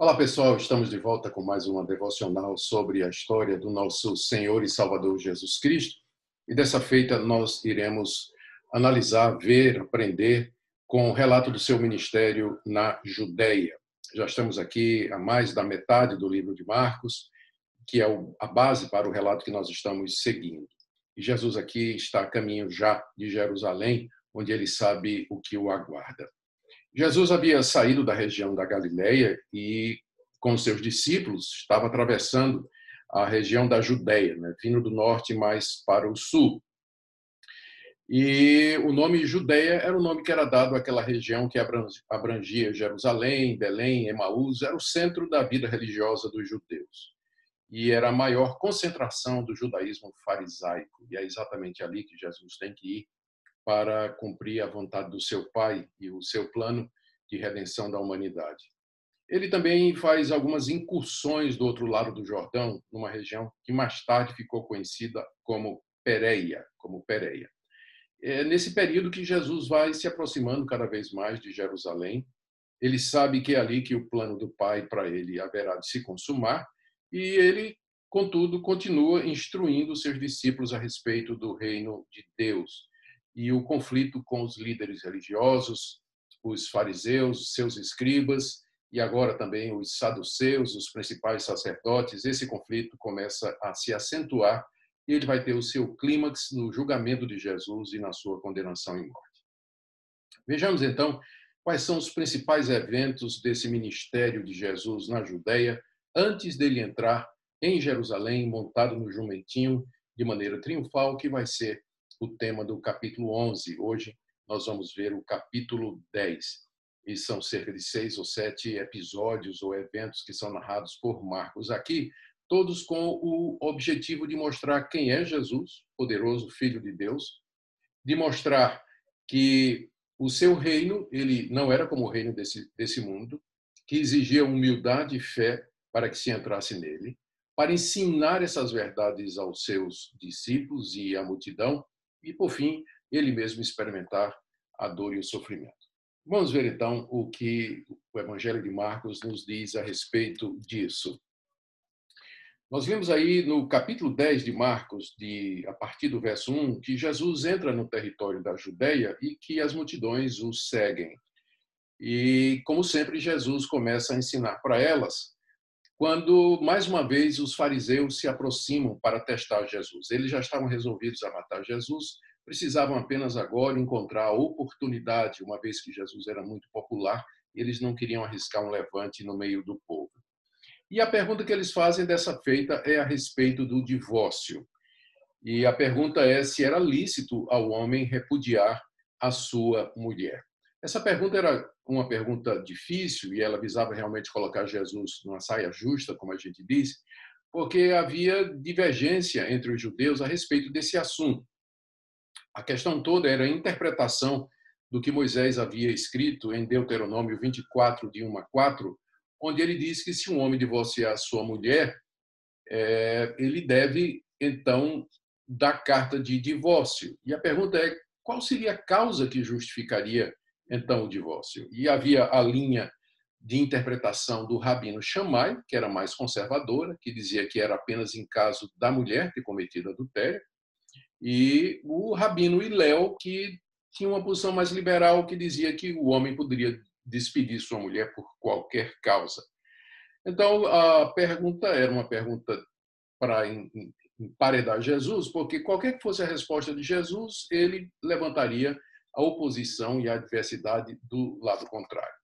Olá pessoal, estamos de volta com mais uma devocional sobre a história do nosso Senhor e Salvador Jesus Cristo. E dessa feita nós iremos analisar, ver, aprender com o relato do seu ministério na Judéia. Já estamos aqui a mais da metade do livro de Marcos, que é a base para o relato que nós estamos seguindo. E Jesus aqui está a caminho já de Jerusalém, onde ele sabe o que o aguarda. Jesus havia saído da região da Galileia e, com seus discípulos, estava atravessando a região da Judéia, né, vindo do norte mais para o sul. E o nome Judéia era o nome que era dado àquela região que abrangia Jerusalém, Belém, Emaús, era o centro da vida religiosa dos judeus. E era a maior concentração do judaísmo farisaico. E é exatamente ali que Jesus tem que ir para cumprir a vontade do seu Pai e o seu plano de redenção da humanidade. Ele também faz algumas incursões do outro lado do Jordão, numa região que mais tarde ficou conhecida como Pereia, como. É nesse período que Jesus vai se aproximando cada vez mais de Jerusalém. Ele sabe que é ali que o plano do Pai para ele haverá de se consumar, e ele, contudo, continua instruindo seus discípulos a respeito do reino de Deus e o conflito com os líderes religiosos, os fariseus, seus escribas e agora também os saduceus, os principais sacerdotes. Esse conflito começa a se acentuar e ele vai ter o seu clímax no julgamento de Jesus e na sua condenação em morte. Vejamos então quais são os principais eventos desse ministério de Jesus na Judéia antes dele entrar em Jerusalém montado no jumentinho de maneira triunfal, que vai ser o tema do capítulo 11. Hoje nós vamos ver o capítulo 10. E são cerca de seis ou sete episódios ou eventos que são narrados por Marcos aqui, todos com o objetivo de mostrar quem é Jesus, poderoso Filho de Deus, de mostrar que o seu reino ele não era como o reino desse, desse mundo, que exigia humildade e fé para que se entrasse nele, para ensinar essas verdades aos seus discípulos e à multidão, e, por fim, ele mesmo experimentar a dor e o sofrimento. Vamos ver então o que o Evangelho de Marcos nos diz a respeito disso. Nós vimos aí no capítulo 10 de Marcos, de, a partir do verso 1, que Jesus entra no território da Judéia e que as multidões o seguem. E, como sempre, Jesus começa a ensinar para elas quando, mais uma vez, os fariseus se aproximam para testar Jesus. Eles já estavam resolvidos a matar Jesus, precisavam apenas agora encontrar a oportunidade, uma vez que Jesus era muito popular, eles não queriam arriscar um levante no meio do povo. E a pergunta que eles fazem dessa feita é a respeito do divórcio. E a pergunta é se era lícito ao homem repudiar a sua mulher. Essa pergunta era uma pergunta difícil e ela visava realmente colocar Jesus numa saia justa, como a gente diz, porque havia divergência entre os judeus a respeito desse assunto. A questão toda era a interpretação do que Moisés havia escrito em Deuteronômio 24, de 1 a 4, onde ele diz que se um homem divorciar sua mulher, é, ele deve, então, dar carta de divórcio. E a pergunta é, qual seria a causa que justificaria então o divórcio. E havia a linha de interpretação do rabino Shammai, que era mais conservadora, que dizia que era apenas em caso da mulher ter cometido adultério, e o rabino Iléu, que tinha uma posição mais liberal, que dizia que o homem poderia despedir sua mulher por qualquer causa. Então, a pergunta era uma pergunta para emparedar Jesus, porque qualquer que fosse a resposta de Jesus, ele levantaria a oposição e a adversidade do lado contrário.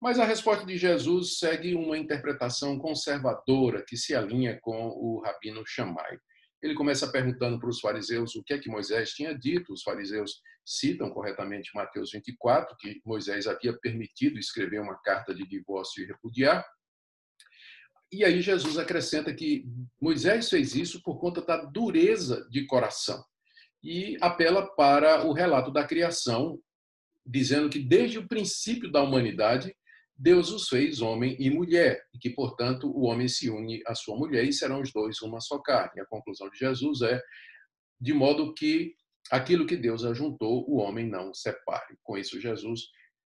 Mas a resposta de Jesus segue uma interpretação conservadora que se alinha com o rabino Shammai. Ele começa perguntando para os fariseus o que é que Moisés tinha dito. Os fariseus citam corretamente Mateus 24, que Moisés havia permitido escrever uma carta de divórcio e repudiar. E aí Jesus acrescenta que Moisés fez isso por conta da dureza de coração e apela para o relato da criação, dizendo que desde o princípio da humanidade, Deus os fez homem e mulher, e que, portanto, o homem se une à sua mulher e serão os dois uma só carne. A conclusão de Jesus é de modo que aquilo que Deus ajuntou, o homem não separe. Com isso, Jesus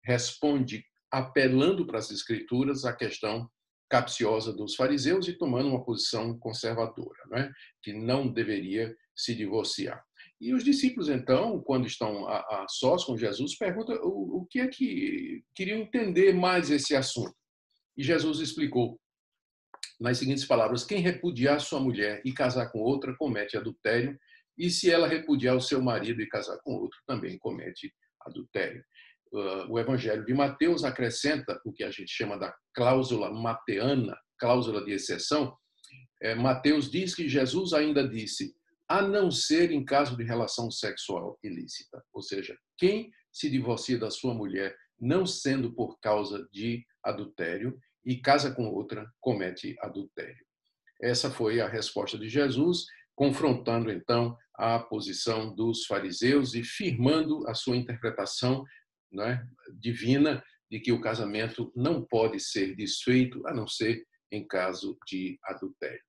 responde apelando para as Escrituras a questão capciosa dos fariseus e tomando uma posição conservadora, não é? que não deveria se divorciar. E os discípulos, então, quando estão a, a sós com Jesus, perguntam o, o que é que queriam entender mais esse assunto. E Jesus explicou nas seguintes palavras: Quem repudiar sua mulher e casar com outra comete adultério, e se ela repudiar o seu marido e casar com outro, também comete adultério. Uh, o Evangelho de Mateus acrescenta o que a gente chama da cláusula mateana, cláusula de exceção. É, Mateus diz que Jesus ainda disse: a não ser em caso de relação sexual ilícita. Ou seja, quem se divorcia da sua mulher não sendo por causa de adultério e casa com outra, comete adultério. Essa foi a resposta de Jesus, confrontando então a posição dos fariseus e firmando a sua interpretação né, divina de que o casamento não pode ser desfeito a não ser em caso de adultério.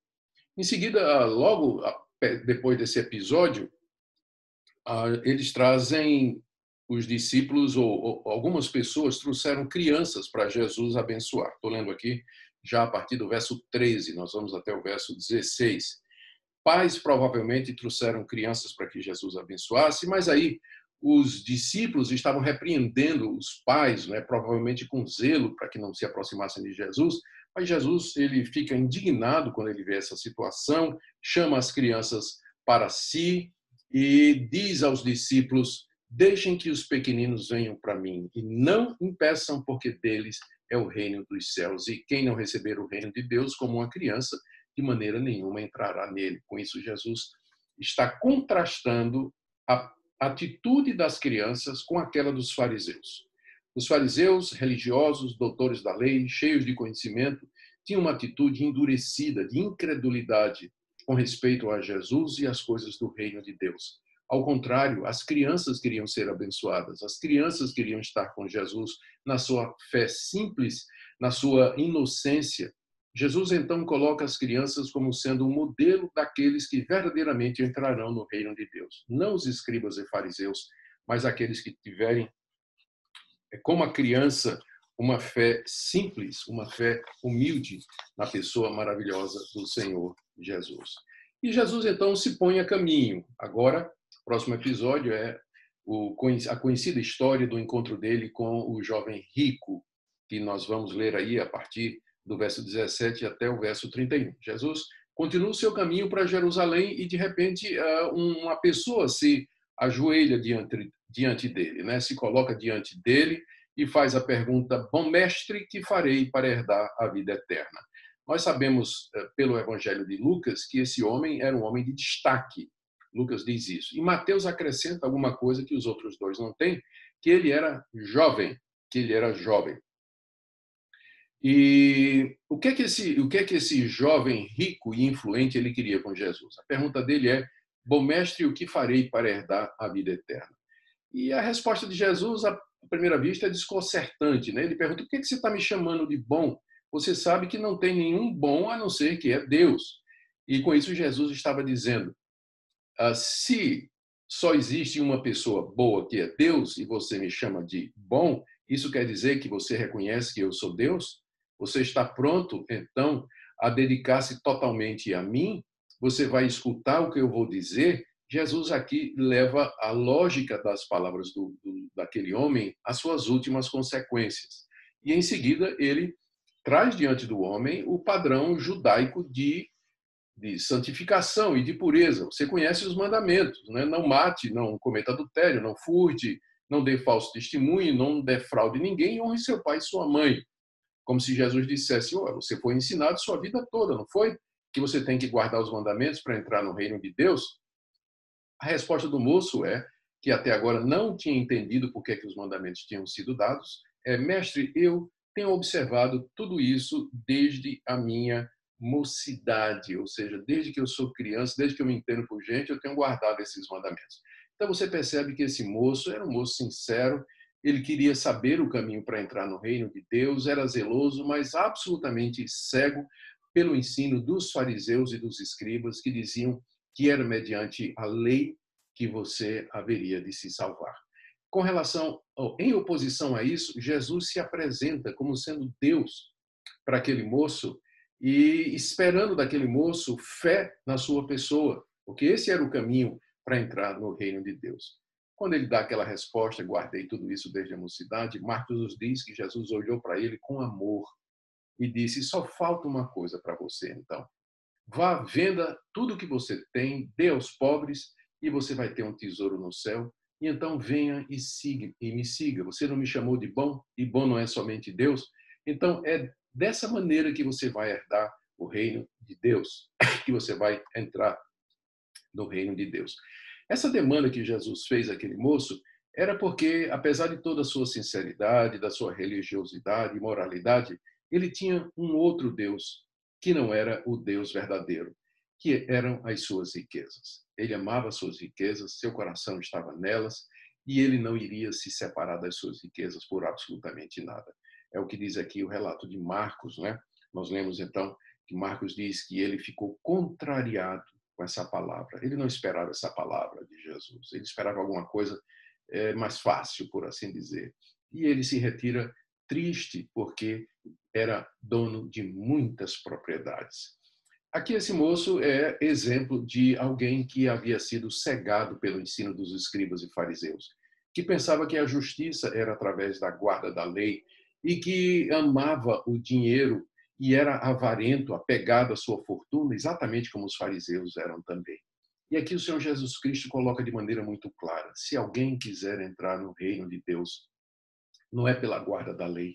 Em seguida, logo depois desse episódio, ah, eles trazem os discípulos ou, algumas pessoas trouxeram crianças para Jesus abençoar. Estou lendo aqui já a partir do verso 13, nós vamos até o verso 16. Pais provavelmente trouxeram crianças para que Jesus abençoasse, mas aí os discípulos estavam repreendendo os pais, né, provavelmente com zelo para que não se aproximassem de Jesus, mas Jesus ele fica indignado quando ele vê essa situação, chama as crianças para si e diz aos discípulos: Deixem que os pequeninos venham para mim e não impeçam, porque deles é o reino dos céus. E quem não receber o reino de Deus como uma criança, de maneira nenhuma entrará nele. Com isso, Jesus está contrastando a atitude das crianças com aquela dos fariseus. Os fariseus, religiosos, doutores da lei, cheios de conhecimento, tinham uma atitude endurecida, de incredulidade com respeito a Jesus e as coisas do reino de Deus. Ao contrário, as crianças queriam ser abençoadas, as crianças queriam estar com Jesus na sua fé simples, na sua inocência. Jesus então coloca as crianças como sendo um modelo daqueles que verdadeiramente entrarão no reino de Deus. Não os escribas e fariseus, mas aqueles que tiverem é como a criança, uma fé simples, uma fé humilde na pessoa maravilhosa do Senhor Jesus. E Jesus então se põe a caminho. Agora, próximo episódio é a conhecida história do encontro dele com o jovem rico, que nós vamos ler aí a partir do verso 17 até o verso 31. Jesus continua o seu caminho para Jerusalém e, de repente, ah, uma pessoa se ajoelha diante, diante dele, né? se coloca diante dele e faz a pergunta: Bom mestre, que farei para herdar a vida eterna? Nós sabemos, eh, pelo Evangelho de Lucas, que esse homem era um homem de destaque. Lucas diz isso. E Mateus acrescenta alguma coisa que os outros dois não têm, que ele era jovem, que ele era jovem. E o que é que esse, o que é que esse jovem rico e influente ele queria com Jesus? A pergunta dele é: Bom mestre, o que farei para herdar a vida eterna? E a resposta de Jesus, à primeira vista, é desconcertante. Né? Ele pergunta: por que você está me chamando de bom? Você sabe que não tem nenhum bom a não ser que é Deus. E com isso, Jesus estava dizendo: ah, se só existe uma pessoa boa que é Deus e você me chama de bom, isso quer dizer que você reconhece que eu sou Deus? Você está pronto, então, a dedicar-se totalmente a mim? você vai escutar o que eu vou dizer, Jesus aqui leva a lógica das palavras do, do, daquele homem às suas últimas consequências. E em seguida ele traz diante do homem o padrão judaico de, de santificação e de pureza. Você conhece os mandamentos, né? não mate, não cometa adultério, não furte, não dê falso testemunho, não defraude ninguém, honre seu pai e sua mãe. Como se Jesus dissesse: oh, você foi ensinado sua vida toda, não foi? que você tem que guardar os mandamentos para entrar no reino de Deus? A resposta do moço é que até agora não tinha entendido por que, que os mandamentos tinham sido dados. É, mestre, eu tenho observado tudo isso desde a minha mocidade, ou seja, desde que eu sou criança, desde que eu me entendo por gente, eu tenho guardado esses mandamentos. Então você percebe que esse moço era um moço sincero, ele queria saber o caminho para entrar no reino de Deus, era zeloso, mas absolutamente cego pelo ensino dos fariseus e dos escribas que diziam que era mediante a lei que você haveria de se salvar. Com relação, em oposição a isso, Jesus se apresenta como sendo Deus, para aquele moço e esperando daquele moço fé na sua pessoa, porque esse era o caminho para entrar no reino de Deus. Quando ele dá aquela resposta, guardei tudo isso desde a mocidade, Marcos nos diz que Jesus olhou para ele com amor e disse: só falta uma coisa para você, então. Vá, venda tudo que você tem, dê aos pobres e você vai ter um tesouro no céu. E então venha e siga e me siga. Você não me chamou de bom e bom não é somente Deus. Então é dessa maneira que você vai herdar o reino de Deus, que você vai entrar no reino de Deus. Essa demanda que Jesus fez àquele moço era porque, apesar de toda a sua sinceridade, da sua religiosidade e moralidade, ele tinha um outro Deus, que não era o Deus verdadeiro, que eram as suas riquezas. Ele amava as suas riquezas, seu coração estava nelas, e ele não iria se separar das suas riquezas por absolutamente nada. É o que diz aqui o relato de Marcos, né? Nós lemos então que Marcos diz que ele ficou contrariado com essa palavra. Ele não esperava essa palavra de Jesus. Ele esperava alguma coisa é, mais fácil, por assim dizer. E ele se retira triste porque era dono de muitas propriedades. Aqui esse moço é exemplo de alguém que havia sido cegado pelo ensino dos escribas e fariseus, que pensava que a justiça era através da guarda da lei e que amava o dinheiro e era avarento, apegado à sua fortuna, exatamente como os fariseus eram também. E aqui o Senhor Jesus Cristo coloca de maneira muito clara: se alguém quiser entrar no reino de Deus, não é pela guarda da lei,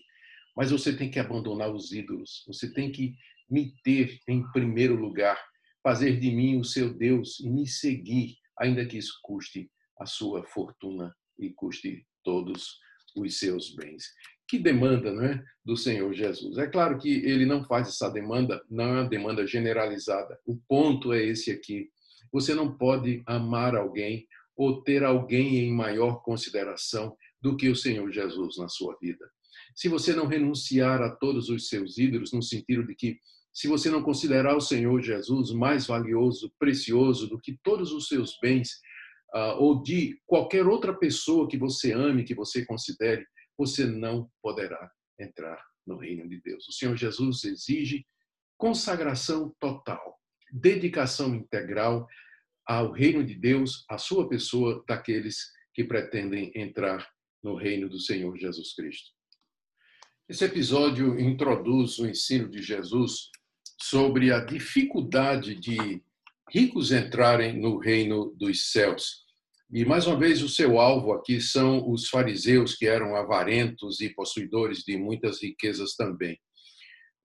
mas você tem que abandonar os ídolos, você tem que me ter em primeiro lugar, fazer de mim o seu Deus e me seguir, ainda que isso custe a sua fortuna e custe todos os seus bens que demanda não é, do Senhor Jesus. É claro que ele não faz essa demanda, não é uma demanda generalizada. O ponto é esse aqui. Você não pode amar alguém ou ter alguém em maior consideração do que o Senhor Jesus na sua vida. Se você não renunciar a todos os seus ídolos, no sentido de que, se você não considerar o Senhor Jesus mais valioso, precioso do que todos os seus bens, uh, ou de qualquer outra pessoa que você ame, que você considere, você não poderá entrar no reino de Deus. O Senhor Jesus exige consagração total, dedicação integral ao reino de Deus, à sua pessoa, daqueles que pretendem entrar no reino do Senhor Jesus Cristo. Esse episódio introduz o ensino de Jesus sobre a dificuldade de ricos entrarem no reino dos céus. E, mais uma vez, o seu alvo aqui são os fariseus, que eram avarentos e possuidores de muitas riquezas também.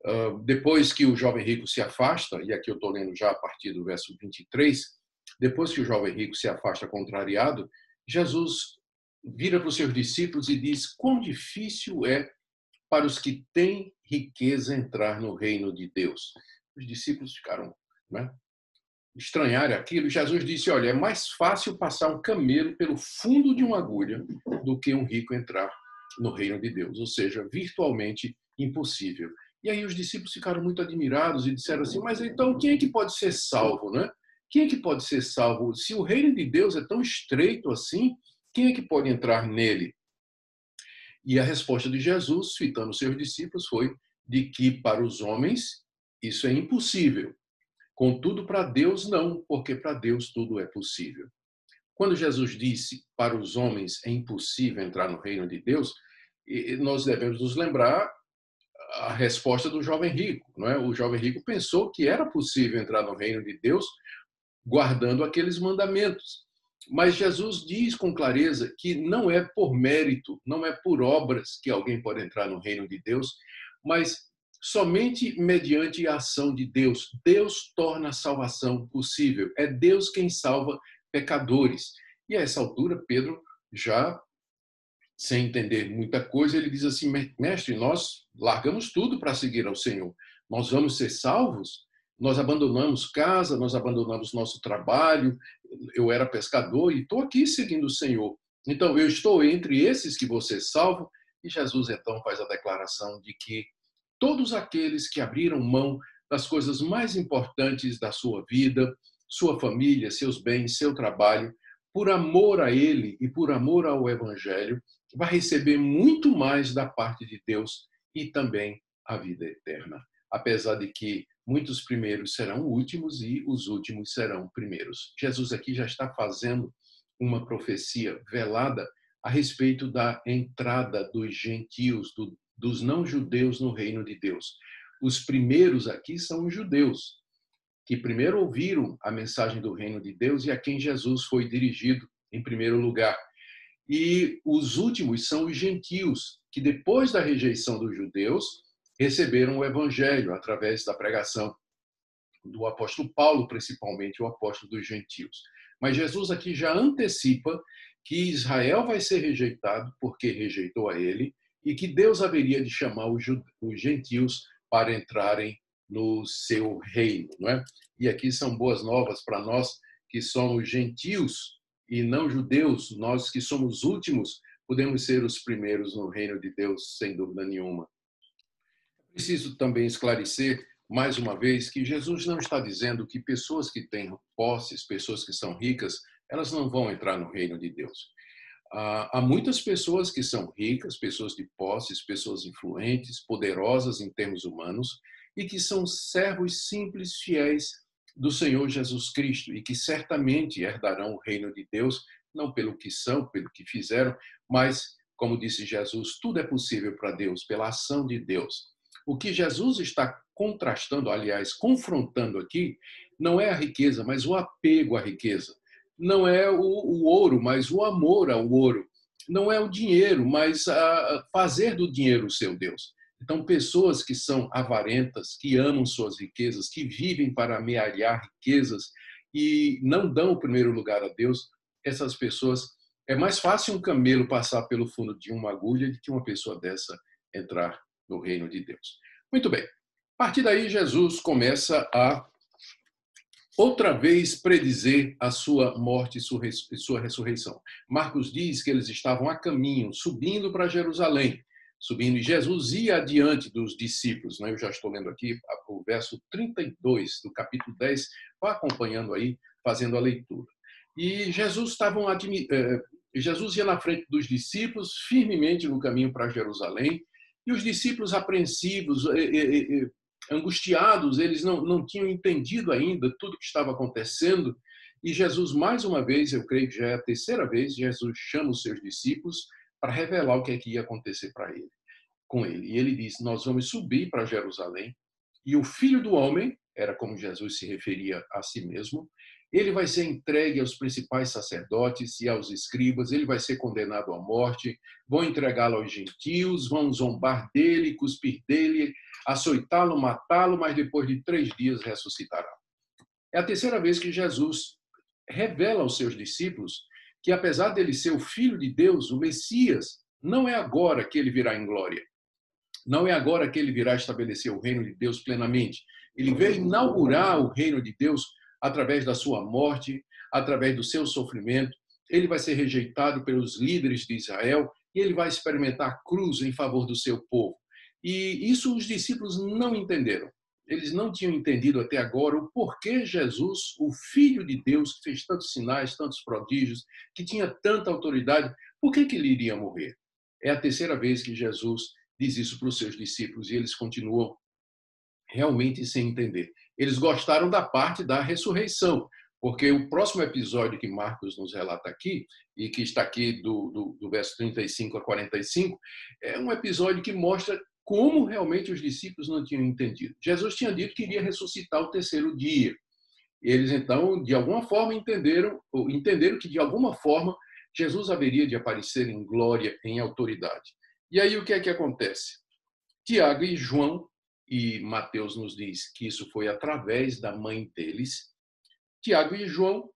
Uh, depois que o jovem rico se afasta, e aqui eu estou lendo já a partir do verso 23, depois que o jovem rico se afasta contrariado, Jesus vira para os seus discípulos e diz: Quão difícil é para os que têm riqueza entrar no reino de Deus. Os discípulos ficaram né, estranhar aquilo, Jesus disse: Olha, é mais fácil passar um camelo pelo fundo de uma agulha do que um rico entrar no reino de Deus, ou seja, virtualmente impossível. E aí os discípulos ficaram muito admirados e disseram assim: Mas então quem é que pode ser salvo, né? Quem é que pode ser salvo? Se o reino de Deus é tão estreito assim, quem é que pode entrar nele? E a resposta de Jesus, citando seus discípulos, foi de que para os homens isso é impossível, Contudo, para Deus, não, porque para Deus tudo é possível. Quando Jesus disse para os homens é impossível entrar no reino de Deus, nós devemos nos lembrar a resposta do jovem rico. Não é? O jovem rico pensou que era possível entrar no reino de Deus guardando aqueles mandamentos. Mas Jesus diz com clareza que não é por mérito, não é por obras que alguém pode entrar no reino de Deus, mas somente mediante a ação de Deus. Deus torna a salvação possível. É Deus quem salva pecadores. E a essa altura, Pedro já sem entender muita coisa, ele diz assim: Mestre, nós largamos tudo para seguir ao Senhor. Nós vamos ser salvos? Nós abandonamos casa, nós abandonamos nosso trabalho. Eu era pescador e estou aqui seguindo o Senhor. Então, eu estou entre esses que você salva. E Jesus então faz a declaração de que todos aqueles que abriram mão das coisas mais importantes da sua vida, sua família, seus bens, seu trabalho, por amor a Ele e por amor ao Evangelho, vai receber muito mais da parte de Deus e também a vida eterna. Apesar de que muitos primeiros serão últimos e os últimos serão primeiros. Jesus aqui já está fazendo uma profecia velada a respeito da entrada dos gentios, do, dos não-judeus no reino de Deus. Os primeiros aqui são os judeus, que primeiro ouviram a mensagem do reino de Deus e a quem Jesus foi dirigido em primeiro lugar. E os últimos são os gentios, que depois da rejeição dos judeus, receberam o evangelho através da pregação do apóstolo Paulo, principalmente o apóstolo dos gentios. Mas Jesus aqui já antecipa que Israel vai ser rejeitado porque rejeitou a ele e que Deus haveria de chamar os gentios para entrarem no seu reino, não é? E aqui são boas novas para nós que somos gentios e não judeus, nós que somos últimos, podemos ser os primeiros no reino de Deus, sem dúvida nenhuma. Preciso também esclarecer mais uma vez que Jesus não está dizendo que pessoas que têm posses, pessoas que são ricas, elas não vão entrar no reino de Deus. Há muitas pessoas que são ricas, pessoas de posses, pessoas influentes, poderosas em termos humanos, e que são servos simples, fiéis do Senhor Jesus Cristo e que certamente herdarão o reino de Deus, não pelo que são, pelo que fizeram, mas, como disse Jesus, tudo é possível para Deus, pela ação de Deus. O que Jesus está contrastando, aliás, confrontando aqui, não é a riqueza, mas o apego à riqueza. Não é o, o ouro, mas o amor ao ouro. Não é o dinheiro, mas a fazer do dinheiro o seu Deus. Então, pessoas que são avarentas, que amam suas riquezas, que vivem para amealhar riquezas e não dão o primeiro lugar a Deus, essas pessoas, é mais fácil um camelo passar pelo fundo de uma agulha do que uma pessoa dessa entrar no reino de Deus. Muito bem. A partir daí, Jesus começa a outra vez predizer a sua morte e sua ressurreição. Marcos diz que eles estavam a caminho, subindo para Jerusalém subindo, e Jesus ia adiante dos discípulos. Né? Eu já estou lendo aqui o verso 32 do capítulo 10, vá acompanhando aí, fazendo a leitura. E Jesus estavam eh, Jesus ia na frente dos discípulos, firmemente no caminho para Jerusalém, e os discípulos apreensivos, eh, eh, angustiados, eles não, não tinham entendido ainda tudo o que estava acontecendo. E Jesus, mais uma vez, eu creio que já é a terceira vez, Jesus chama os seus discípulos para revelar o que, é que ia acontecer para ele, com ele. E ele diz: Nós vamos subir para Jerusalém, e o filho do homem, era como Jesus se referia a si mesmo, ele vai ser entregue aos principais sacerdotes e aos escribas, ele vai ser condenado à morte, vão entregá-lo aos gentios, vão zombar dele, cuspir dele, açoitá-lo, matá-lo, mas depois de três dias ressuscitará. É a terceira vez que Jesus revela aos seus discípulos que apesar dele ser o filho de Deus, o Messias, não é agora que ele virá em glória. Não é agora que ele virá estabelecer o reino de Deus plenamente. Ele veio inaugurar o reino de Deus através da sua morte, através do seu sofrimento. Ele vai ser rejeitado pelos líderes de Israel e ele vai experimentar a cruz em favor do seu povo. E isso os discípulos não entenderam eles não tinham entendido até agora o porquê Jesus, o Filho de Deus, que fez tantos sinais, tantos prodígios, que tinha tanta autoridade, por que, que ele iria morrer? É a terceira vez que Jesus diz isso para os seus discípulos e eles continuam realmente sem entender. Eles gostaram da parte da ressurreição, porque o próximo episódio que Marcos nos relata aqui, e que está aqui do, do, do verso 35 a 45, é um episódio que mostra como realmente os discípulos não tinham entendido. Jesus tinha dito que iria ressuscitar o terceiro dia. Eles então, de alguma forma, entenderam, entenderam que de alguma forma Jesus haveria de aparecer em glória, em autoridade. E aí o que é que acontece? Tiago e João, e Mateus nos diz que isso foi através da mãe deles. Tiago e João,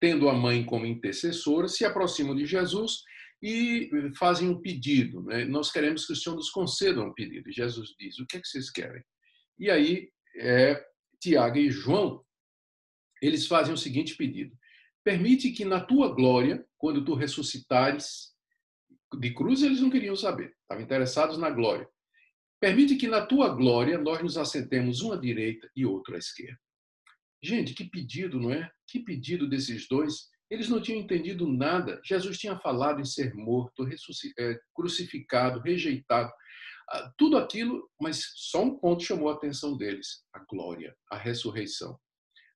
tendo a mãe como intercessora, se aproximam de Jesus e fazem um pedido. Né? Nós queremos que o Senhor nos conceda um pedido. E Jesus diz: O que é que vocês querem? E aí, é, Tiago e João, eles fazem o seguinte pedido: Permite que na tua glória, quando tu ressuscitares, de cruz eles não queriam saber, estavam interessados na glória. Permite que na tua glória nós nos assentemos uma à direita e outra à esquerda. Gente, que pedido, não é? Que pedido desses dois eles não tinham entendido nada. Jesus tinha falado em ser morto, é, crucificado, rejeitado. ah, tudo aquilo, mas só um ponto chamou a atenção deles: a glória, a ressurreição.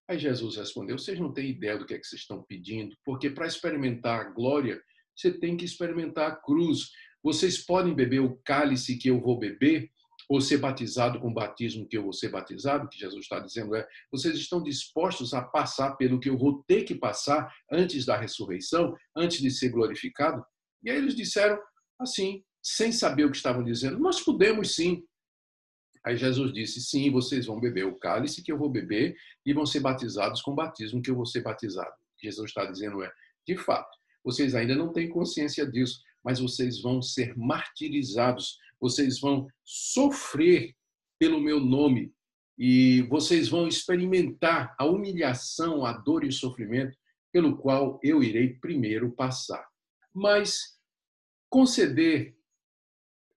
Aí Jesus respondeu: Vocês não têm ideia do que é que vocês estão pedindo, porque para experimentar a glória, você tem que experimentar a cruz. Vocês podem beber o cálice que eu vou beber, ou ser batizado com o batismo que eu vou ser batizado, que Jesus está dizendo é: vocês estão dispostos a passar pelo que eu vou ter que passar antes da ressurreição, antes de ser glorificado? E aí eles disseram assim, sem saber o que estavam dizendo: Nós podemos sim. Aí Jesus disse: Sim, vocês vão beber o cálice que eu vou beber e vão ser batizados com o batismo que eu vou ser batizado. Jesus está dizendo é: de fato, vocês ainda não têm consciência disso, mas vocês vão ser martirizados, vocês vão sofrer pelo meu nome e vocês vão experimentar a humilhação, a dor e o sofrimento pelo qual eu irei primeiro passar. Mas conceder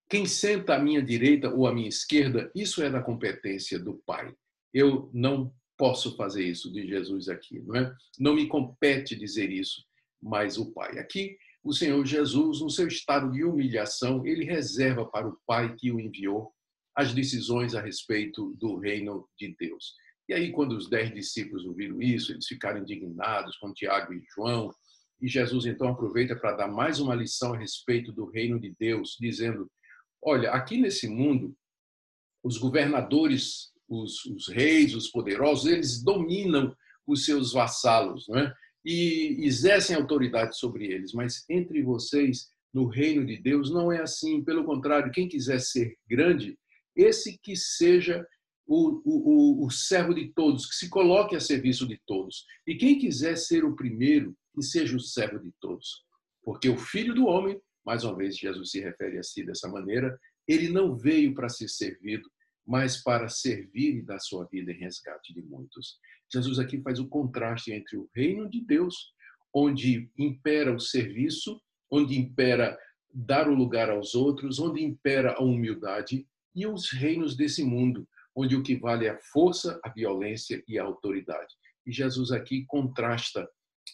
quem senta à minha direita ou à minha esquerda, isso é da competência do Pai. Eu não posso fazer isso de Jesus aqui, não é? Não me compete dizer isso, mas o Pai. Aqui, o Senhor Jesus, no seu estado de humilhação, ele reserva para o Pai que o enviou as decisões a respeito do reino de Deus. E aí, quando os dez discípulos ouviram isso, eles ficaram indignados com Tiago e João, e Jesus então aproveita para dar mais uma lição a respeito do reino de Deus, dizendo: Olha, aqui nesse mundo, os governadores, os, os reis, os poderosos, eles dominam os seus vassalos, não é? E exercem autoridade sobre eles, mas entre vocês, no reino de Deus, não é assim. Pelo contrário, quem quiser ser grande, esse que seja o, o, o, servo de todos, que se coloque a serviço de todos. E quem quiser ser o primeiro, que seja o servo de todos. Porque o filho do homem mais uma vez, Jesus se refere a si dessa maneira. Ele não veio para ser servido, mas para servir e dar sua vida em resgate de muitos. Jesus aqui faz o contraste entre o reino de Deus, onde impera o serviço, onde impera dar o lugar aos outros, onde impera a humildade, e os reinos desse mundo, onde o que vale é a força, a violência e a autoridade. E Jesus aqui contrasta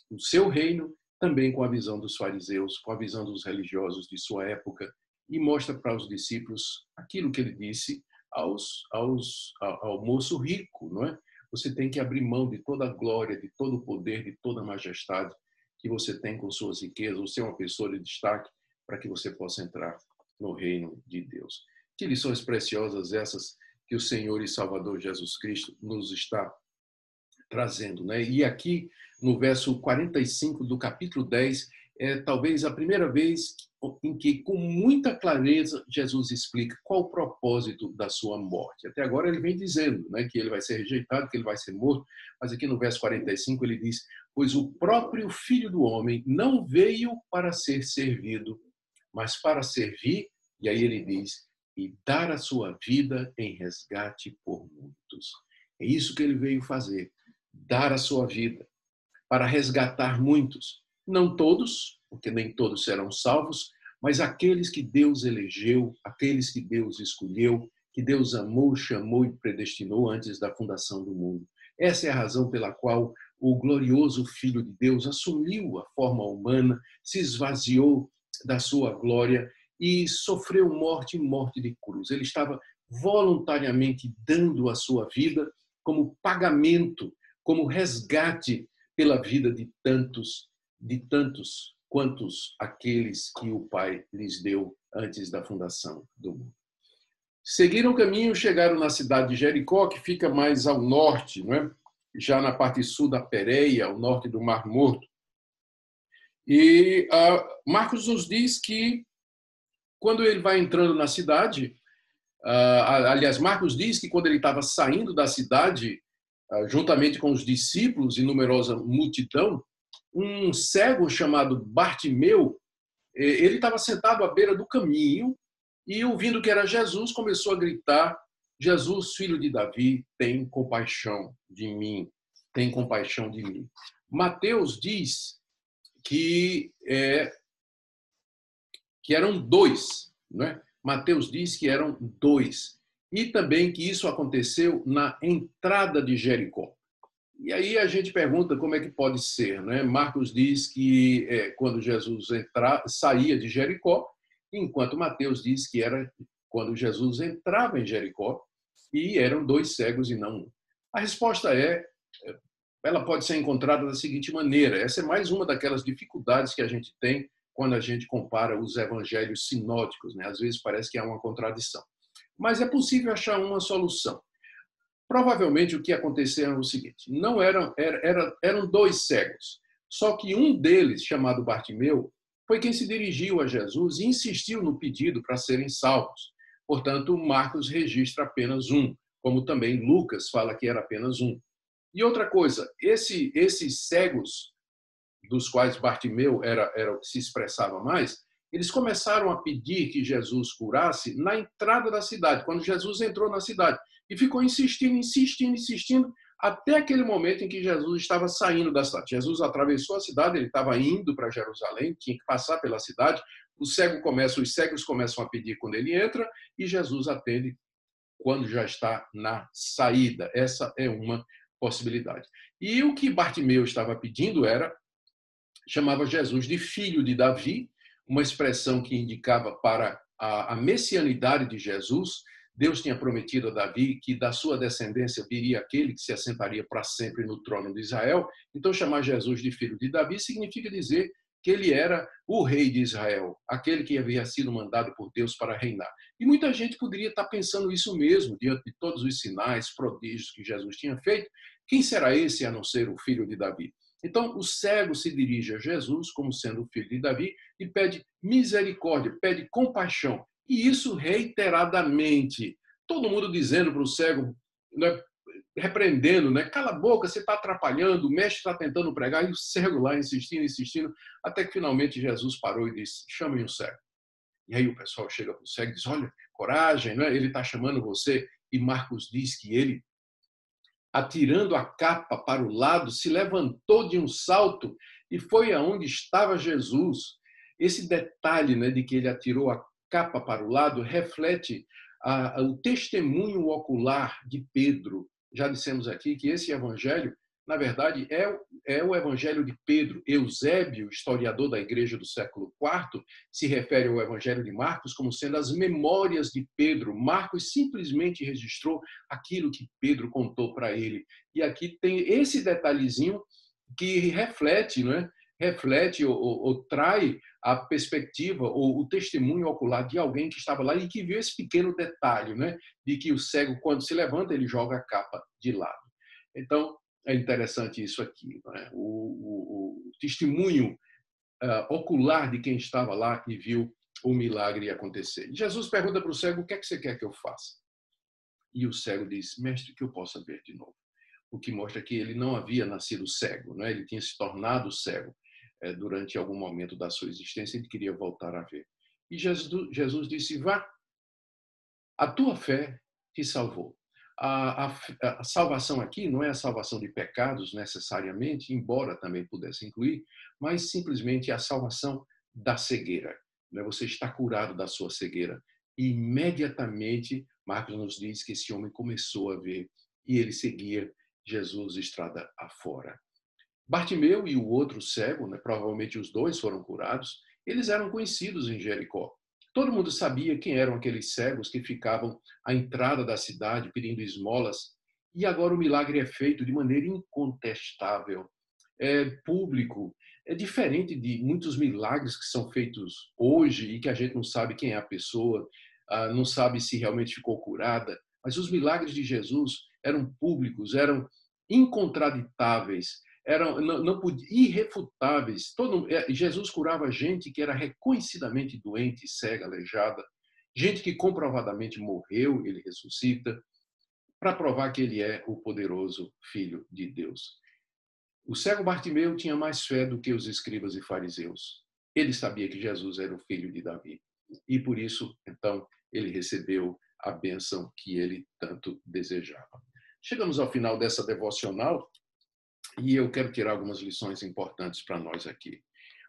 o seu reino também com a visão dos fariseus, com a visão dos religiosos de sua época, e mostra para os discípulos aquilo que ele disse aos, aos, ao moço rico, não é? Você tem que abrir mão de toda a glória, de todo o poder, de toda a majestade que você tem com suas riquezas, você é uma pessoa de destaque para que você possa entrar no reino de Deus. Que lições preciosas essas que o Senhor e Salvador Jesus Cristo nos está trazendo, né? E aqui no verso 45 do capítulo 10, é talvez a primeira vez em que, com muita clareza, Jesus explica qual o propósito da sua morte. Até agora ele vem dizendo né, que ele vai ser rejeitado, que ele vai ser morto, mas aqui no verso 45 ele diz: Pois o próprio Filho do Homem não veio para ser servido, mas para servir, e aí ele diz, e dar a sua vida em resgate por muitos. É isso que ele veio fazer, dar a sua vida para resgatar muitos. Não todos, porque nem todos serão salvos, mas aqueles que Deus elegeu, aqueles que Deus escolheu, que Deus amou, chamou e predestinou antes da fundação do mundo. Essa é a razão pela qual o glorioso Filho de Deus assumiu a forma humana, se esvaziou da sua glória e sofreu morte e morte de cruz. Ele estava voluntariamente dando a sua vida como pagamento, como resgate pela vida de tantos, de tantos quantos aqueles que o Pai lhes deu antes da fundação do mundo. Seguiram o caminho, chegaram na cidade de Jericó, que fica mais ao norte, não é? já na parte sul da Pereia, ao norte do Mar Morto. E uh, Marcos nos diz que quando ele vai entrando na cidade, uh, aliás, Marcos diz que quando ele estava saindo da cidade, ah, juntamente com os discípulos e numerosa multidão, um cego chamado Bartimeu, eh, ele estava sentado à beira do caminho e, ouvindo que era Jesus, começou a gritar: Jesus, filho de Davi, tem compaixão de mim, tem compaixão de mim. Mateus diz que, é, que eram dois, não é? Mateus diz que eram dois e também que isso aconteceu na entrada de Jericó. E aí a gente pergunta como é que pode ser, né? Marcos diz que é, quando Jesus entra, saía de Jericó, enquanto Mateus diz que era quando Jesus entrava em Jericó e eram dois cegos e não um. A resposta é, ela pode ser encontrada da seguinte maneira: essa é mais uma daquelas dificuldades que a gente tem quando a gente compara os evangelhos sinóticos, né? Às vezes parece que há uma contradição. Mas é possível achar uma solução. Provavelmente o que aconteceu é o seguinte: não eram, eram, eram dois cegos, só que um deles, chamado Bartimeu, foi quem se dirigiu a Jesus e insistiu no pedido para serem salvos. Portanto, Marcos registra apenas um, como também Lucas fala que era apenas um. E outra coisa, esse, esses cegos, dos quais Bartimeu era, era o que se expressava mais, eles começaram a pedir que Jesus curasse na entrada da cidade, quando Jesus entrou na cidade. E ficou insistindo, insistindo, insistindo, até aquele momento em que Jesus estava saindo da cidade. Jesus atravessou a cidade, ele estava indo para Jerusalém, tinha que passar pela cidade. O cego começa, os cegos começam a pedir quando ele entra e Jesus atende quando já está na saída. Essa é uma possibilidade. E o que Bartimeu estava pedindo era chamava Jesus de filho de Davi, uma expressão que indicava para a, a messianidade de Jesus, Deus tinha prometido a Davi que da sua descendência viria aquele que se assentaria para sempre no trono de Israel. Então, chamar Jesus de filho de Davi significa dizer que ele era o rei de Israel, aquele que havia sido mandado por Deus para reinar. E muita gente poderia estar pensando isso mesmo, diante de todos os sinais, prodígios que Jesus tinha feito. Quem será esse a não ser o filho de Davi? Então, o cego se dirige a Jesus como sendo o filho de Davi e pede misericórdia, pede compaixão. E isso reiteradamente. Todo mundo dizendo para o cego, né, repreendendo, né? Cala a boca, você está atrapalhando, o mestre está tentando pregar, e o cego lá insistindo, insistindo, até que finalmente Jesus parou e disse: chamem o cego. E aí o pessoal chega para o cego e diz: olha, coragem, né? ele está chamando você. E Marcos diz que ele, atirando a capa para o lado, se levantou de um salto e foi aonde estava Jesus. Esse detalhe né, de que ele atirou a capa para o lado, reflete a, a, o testemunho ocular de Pedro. Já dissemos aqui que esse evangelho, na verdade, é, é o evangelho de Pedro. Eusébio, historiador da igreja do século IV, se refere ao evangelho de Marcos como sendo as memórias de Pedro. Marcos simplesmente registrou aquilo que Pedro contou para ele. E aqui tem esse detalhezinho que reflete, não é? Reflete ou, ou, ou, trai a perspectiva ou o testemunho ocular de alguém que estava lá e que viu esse pequeno detalhe, né, de que o cego quando se levanta ele joga a capa de lado. Então é interessante isso aqui, né? o, o, o, testemunho uh, ocular de quem estava lá e viu o milagre acontecer. Jesus pergunta para o cego: o que é que você quer que eu faça? E o cego diz: mestre, que eu possa ver de novo o que mostra que ele não havia nascido cego, né? ele tinha se tornado cego. Eh, durante algum momento da sua existência, ele queria voltar a ver. E Jesus, Jesus disse: Vá, a tua fé te salvou. A, a, a, salvação aqui não é a salvação de pecados necessariamente, embora também pudesse incluir, mas simplesmente a salvação da cegueira. Né? Você está curado da sua cegueira. E imediatamente, Marcos nos diz que esse homem começou a ver e ele seguia Jesus estrada afora. Bartimeu e o outro cego, né, provavelmente os dois foram curados, eles eram conhecidos em Jericó. Todo mundo sabia quem eram aqueles cegos que ficavam à entrada da cidade pedindo esmolas. E agora o milagre é feito de maneira incontestável, é público. É diferente de muitos milagres que são feitos hoje e que a gente não sabe quem é a pessoa, ah, não sabe se realmente ficou curada. Mas os milagres de Jesus eram públicos, eram incontraditáveis eram não, não irrefutáveis. Todo, é, Jesus curava gente que era reconhecidamente doente, cega, aleijada, gente que comprovadamente morreu, ele ressuscita, para provar que ele é o poderoso Filho de Deus. O cego Bartimeu tinha mais fé do que os escribas e fariseus. Ele sabia que Jesus era o filho de Davi. E por isso, então, ele recebeu a bênção que ele tanto desejava. Chegamos ao final dessa devocional e eu quero tirar algumas lições importantes para nós aqui.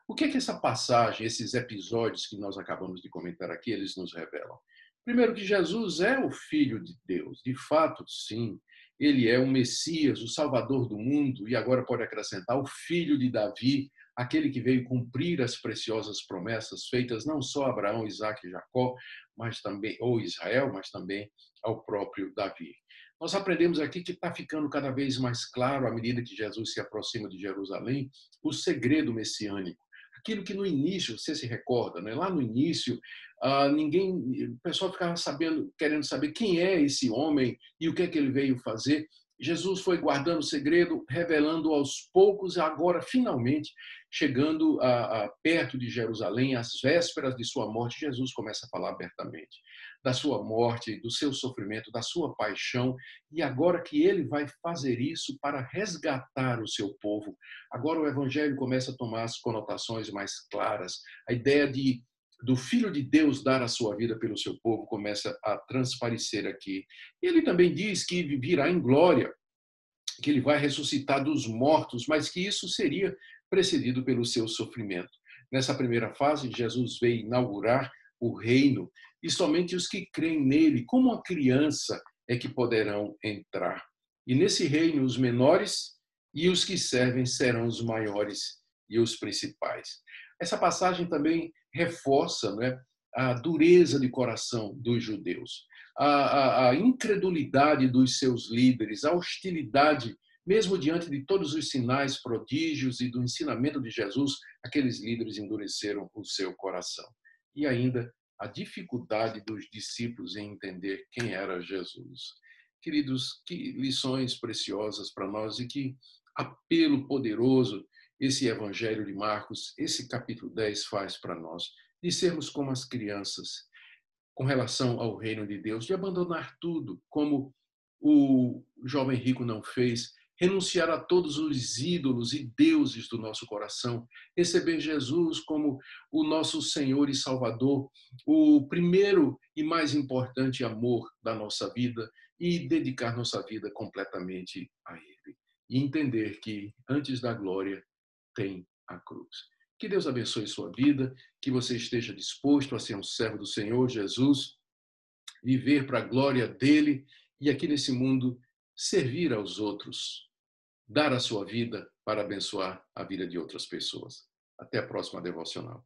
O que é que essa passagem, esses episódios que nós acabamos de comentar aqui, eles nos revelam? Primeiro, que Jesus é o Filho de Deus, de fato, sim. Ele é o Messias, o Salvador do mundo, e agora pode acrescentar o Filho de Davi, aquele que veio cumprir as preciosas promessas feitas não só a Abraão, Isaac e Jacó, mas também ou Israel, mas também ao próprio Davi. Nós aprendemos aqui que está ficando cada vez mais claro, à medida que Jesus se aproxima de Jerusalém, o segredo messiânico. Aquilo que no início, você se recorda, né? lá no início, uh, ninguém, o pessoal ficava sabendo, querendo saber quem é esse homem e o que é que ele veio fazer. Jesus foi guardando o segredo, revelando aos poucos, agora finalmente chegando a, a, perto de Jerusalém, às vésperas de sua morte, Jesus começa a falar abertamente da sua morte, do seu sofrimento, da sua paixão, e agora que ele vai fazer isso para resgatar o seu povo, agora o evangelho começa a tomar as conotações mais claras. A ideia de do Filho de Deus dar a sua vida pelo seu povo começa a transparecer aqui. Ele também diz que virá em glória, que ele vai ressuscitar dos mortos, mas que isso seria precedido pelo seu sofrimento. Nessa primeira fase, Jesus veio inaugurar o reino e somente os que creem nele, como uma criança, é que poderão entrar. E nesse reino, os menores e os que servem serão os maiores e os principais. Essa passagem também reforça né, a dureza de coração dos judeus, a, a, a incredulidade dos seus líderes, a hostilidade mesmo diante de todos os sinais, prodígios e do ensinamento de Jesus, aqueles líderes endureceram o seu coração. E ainda a dificuldade dos discípulos em entender quem era Jesus. Queridos, que lições preciosas para nós e que apelo poderoso esse Evangelho de Marcos, esse capítulo 10 faz para nós, de sermos como as crianças com relação ao reino de Deus, de abandonar tudo, como o jovem rico não fez, renunciar a todos os ídolos e deuses do nosso coração, receber Jesus como o nosso Senhor e Salvador, o primeiro e mais importante amor da nossa vida e dedicar nossa vida completamente a Ele. E entender que antes da glória tem a cruz. Que Deus abençoe sua vida, que você esteja disposto a ser um servo do Senhor Jesus, viver para a glória dele e aqui nesse mundo servir aos outros dar a sua vida para abençoar a vida de outras pessoas. Até a próxima devocional.